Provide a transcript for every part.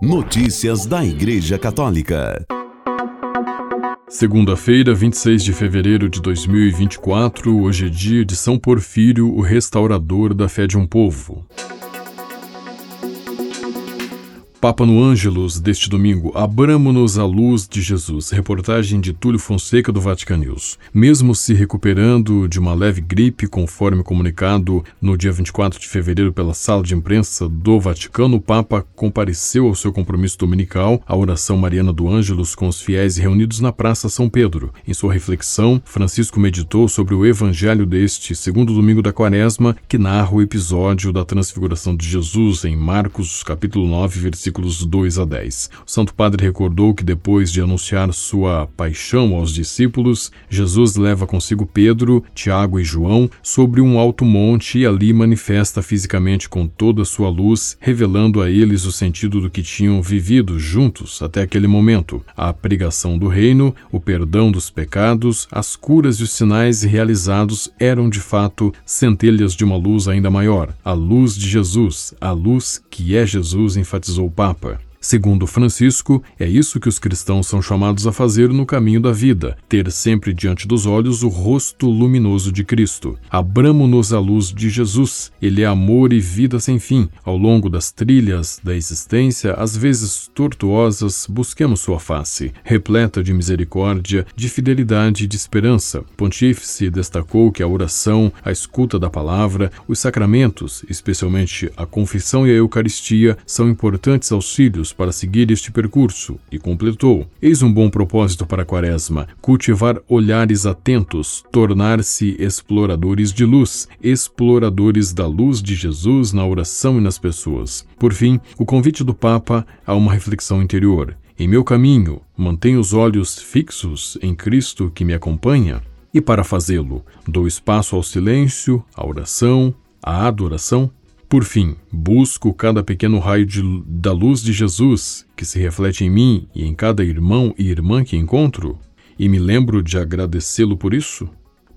Notícias da Igreja Católica. Segunda-feira, 26 de fevereiro de 2024, hoje é dia de São Porfírio, o restaurador da fé de um povo. Papa no Ângelus deste domingo, abramo-nos à luz de Jesus. Reportagem de Túlio Fonseca do Vatican News. Mesmo se recuperando de uma leve gripe, conforme comunicado no dia 24 de fevereiro pela sala de imprensa do Vaticano, o Papa compareceu ao seu compromisso dominical, a oração mariana do Ângelus com os fiéis reunidos na Praça São Pedro. Em sua reflexão, Francisco meditou sobre o evangelho deste segundo domingo da quaresma, que narra o episódio da transfiguração de Jesus em Marcos, capítulo 9, versículo versículos 2 a 10. O Santo Padre recordou que depois de anunciar sua paixão aos discípulos, Jesus leva consigo Pedro, Tiago e João sobre um alto monte e ali manifesta fisicamente com toda a sua luz, revelando a eles o sentido do que tinham vivido juntos até aquele momento: a pregação do reino, o perdão dos pecados, as curas e os sinais realizados eram de fato centelhas de uma luz ainda maior, a luz de Jesus, a luz que é Jesus, enfatizou Papa. Segundo Francisco, é isso que os cristãos são chamados a fazer no caminho da vida, ter sempre diante dos olhos o rosto luminoso de Cristo. Abramo-nos à luz de Jesus. Ele é amor e vida sem fim. Ao longo das trilhas da existência, às vezes tortuosas, busquemos sua face, repleta de misericórdia, de fidelidade e de esperança. Pontífice destacou que a oração, a escuta da palavra, os sacramentos, especialmente a confissão e a Eucaristia, são importantes auxílios para seguir este percurso e completou: Eis um bom propósito para a Quaresma: cultivar olhares atentos, tornar-se exploradores de luz, exploradores da luz de Jesus na oração e nas pessoas. Por fim, o convite do Papa a uma reflexão interior. Em meu caminho, mantenho os olhos fixos em Cristo que me acompanha. E para fazê-lo, dou espaço ao silêncio, à oração, à adoração por fim, busco cada pequeno raio de, da luz de Jesus que se reflete em mim e em cada irmão e irmã que encontro, e me lembro de agradecê-lo por isso.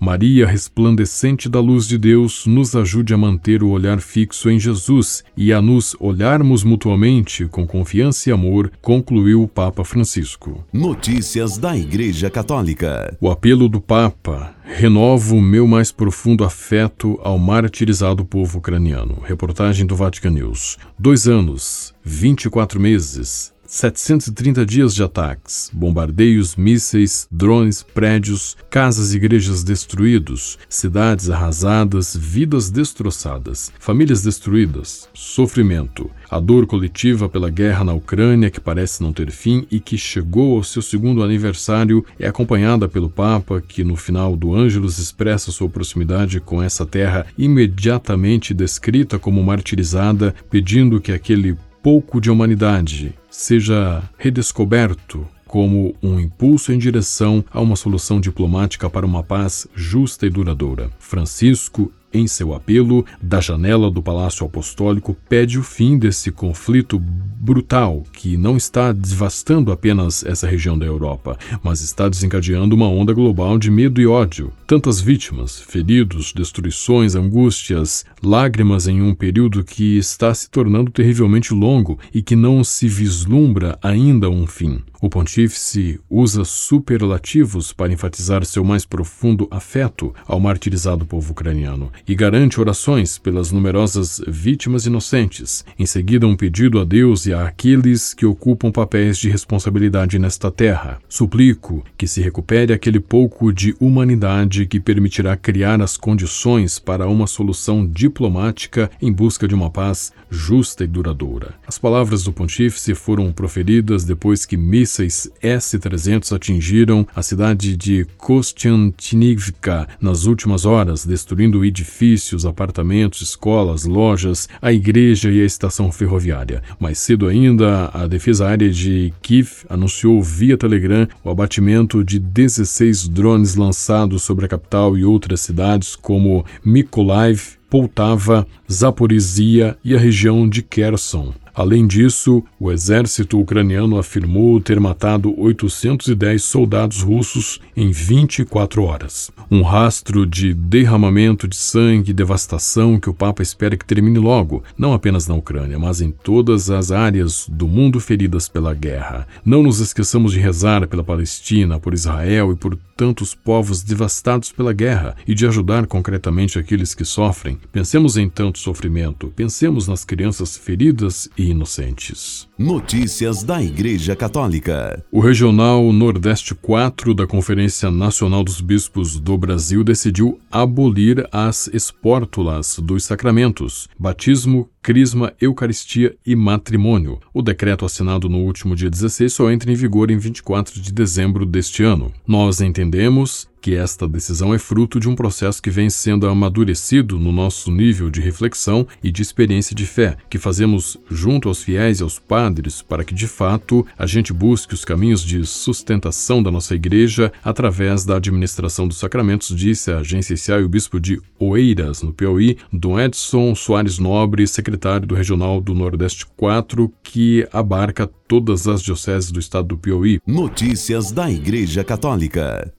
Maria, resplandecente da luz de Deus, nos ajude a manter o olhar fixo em Jesus e a nos olharmos mutuamente com confiança e amor, concluiu o Papa Francisco. Notícias da Igreja Católica. O apelo do Papa Renovo o meu mais profundo afeto ao martirizado povo ucraniano. Reportagem do Vatican News. Dois anos, 24 meses, 730 dias de ataques, bombardeios, mísseis, drones, prédios, casas e igrejas destruídos, cidades arrasadas, vidas destroçadas, famílias destruídas, sofrimento, a dor coletiva pela guerra na Ucrânia que parece não ter fim e que chegou ao seu segundo aniversário é acompanhada pelo Papa que no final do Ângelus expressa sua proximidade com essa terra imediatamente descrita como martirizada, pedindo que aquele pouco de humanidade seja redescoberto como um impulso em direção a uma solução diplomática para uma paz justa e duradoura. Francisco em seu apelo, da janela do Palácio Apostólico, pede o fim desse conflito brutal que não está devastando apenas essa região da Europa, mas está desencadeando uma onda global de medo e ódio. Tantas vítimas, feridos, destruições, angústias, lágrimas em um período que está se tornando terrivelmente longo e que não se vislumbra ainda um fim. O pontífice usa superlativos para enfatizar seu mais profundo afeto ao martirizado povo ucraniano e garante orações pelas numerosas vítimas inocentes. Em seguida, um pedido a Deus e a aqueles que ocupam papéis de responsabilidade nesta terra. Suplico que se recupere aquele pouco de humanidade que permitirá criar as condições para uma solução diplomática em busca de uma paz justa e duradoura. As palavras do pontífice foram proferidas depois que mísseis S-300 atingiram a cidade de Kostiantynivka nas últimas horas, destruindo edifícios edifícios, apartamentos, escolas, lojas, a igreja e a estação ferroviária. Mais cedo ainda, a defesa aérea de Kiev anunciou via Telegram o abatimento de 16 drones lançados sobre a capital e outras cidades como Mykolaiv, Poltava, Zaporizhia e a região de Kherson. Além disso, o exército ucraniano afirmou ter matado 810 soldados russos em 24 horas. Um rastro de derramamento de sangue e devastação que o Papa espera que termine logo, não apenas na Ucrânia, mas em todas as áreas do mundo feridas pela guerra. Não nos esqueçamos de rezar pela Palestina, por Israel e por tantos povos devastados pela guerra e de ajudar concretamente aqueles que sofrem. Pensemos em tanto sofrimento, pensemos nas crianças feridas e inocentes. Notícias da Igreja Católica. O Regional Nordeste 4 da Conferência Nacional dos Bispos do Brasil decidiu abolir as espórtulas dos sacramentos, batismo, crisma, eucaristia e matrimônio. O decreto assinado no último dia 16 só entra em vigor em 24 de dezembro deste ano. Nós entendemos que esta decisão é fruto de um processo que vem sendo amadurecido no nosso nível de reflexão e de experiência de fé, que fazemos junto aos fiéis e aos padres para que, de fato, a gente busque os caminhos de sustentação da nossa igreja através da administração dos sacramentos, disse a agência e o bispo de Oeiras, no Piauí, Dom Edson Soares Nobre, secretário do Regional do Nordeste 4, que abarca todas as dioceses do estado do Piauí. Notícias da Igreja Católica.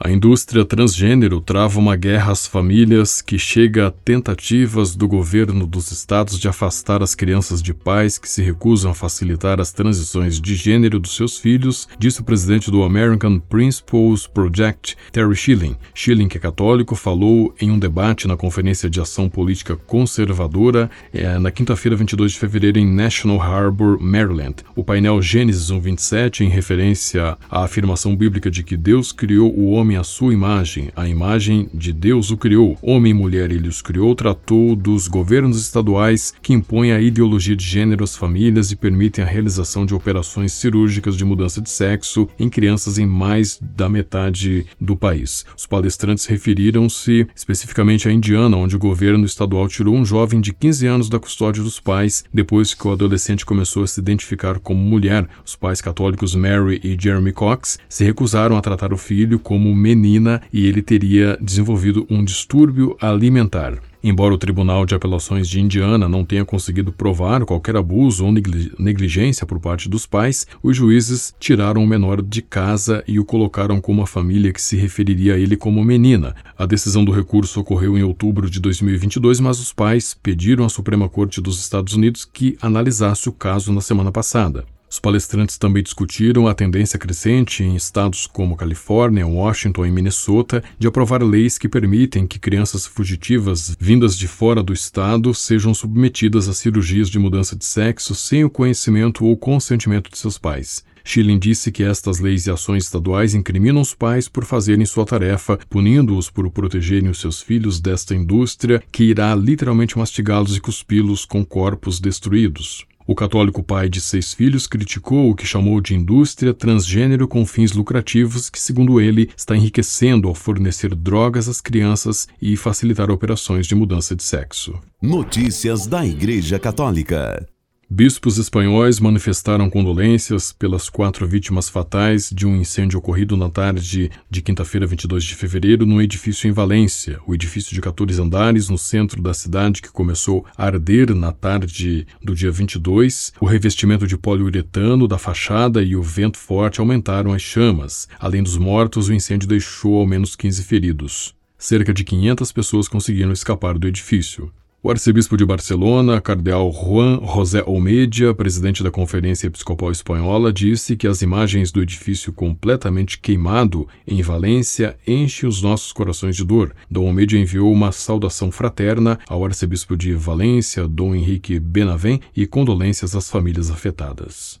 A indústria transgênero trava uma guerra às famílias que chega a tentativas do governo dos estados de afastar as crianças de pais que se recusam a facilitar as transições de gênero dos seus filhos, disse o presidente do American Principles Project, Terry Schilling. Schilling, que é católico, falou em um debate na Conferência de Ação Política Conservadora é, na quinta-feira, 22 de fevereiro, em National Harbor, Maryland. O painel Gênesis 1:27, em referência à afirmação bíblica de que Deus criou o homem homem sua imagem, a imagem de Deus o criou. Homem e mulher ele os criou, tratou dos governos estaduais que impõem a ideologia de gênero às famílias e permitem a realização de operações cirúrgicas de mudança de sexo em crianças em mais da metade do país. Os palestrantes referiram-se especificamente à Indiana, onde o governo estadual tirou um jovem de 15 anos da custódia dos pais depois que o adolescente começou a se identificar como mulher. Os pais católicos Mary e Jeremy Cox se recusaram a tratar o filho como menina e ele teria desenvolvido um distúrbio alimentar. Embora o Tribunal de Apelações de Indiana não tenha conseguido provar qualquer abuso ou negligência por parte dos pais, os juízes tiraram o menor de casa e o colocaram com uma família que se referiria a ele como menina. A decisão do recurso ocorreu em outubro de 2022, mas os pais pediram à Suprema Corte dos Estados Unidos que analisasse o caso na semana passada. Os palestrantes também discutiram a tendência crescente em estados como Califórnia, Washington e Minnesota de aprovar leis que permitem que crianças fugitivas vindas de fora do estado sejam submetidas a cirurgias de mudança de sexo sem o conhecimento ou consentimento de seus pais. Schilling disse que estas leis e ações estaduais incriminam os pais por fazerem sua tarefa, punindo-os por protegerem os seus filhos desta indústria que irá literalmente mastigá-los e cuspi-los com corpos destruídos. O católico pai de seis filhos criticou o que chamou de indústria transgênero com fins lucrativos, que, segundo ele, está enriquecendo ao fornecer drogas às crianças e facilitar operações de mudança de sexo. Notícias da Igreja Católica. Bispos espanhóis manifestaram condolências pelas quatro vítimas fatais de um incêndio ocorrido na tarde de quinta-feira, 22 de fevereiro, num edifício em Valência, o edifício de 14 andares no centro da cidade que começou a arder na tarde do dia 22. O revestimento de poliuretano da fachada e o vento forte aumentaram as chamas. Além dos mortos, o incêndio deixou ao menos 15 feridos. Cerca de 500 pessoas conseguiram escapar do edifício. O arcebispo de Barcelona, cardeal Juan José Almeida, presidente da Conferência Episcopal Espanhola, disse que as imagens do edifício completamente queimado em Valência enchem os nossos corações de dor. Dom Almeida enviou uma saudação fraterna ao arcebispo de Valência, Dom Henrique Benavent, e condolências às famílias afetadas.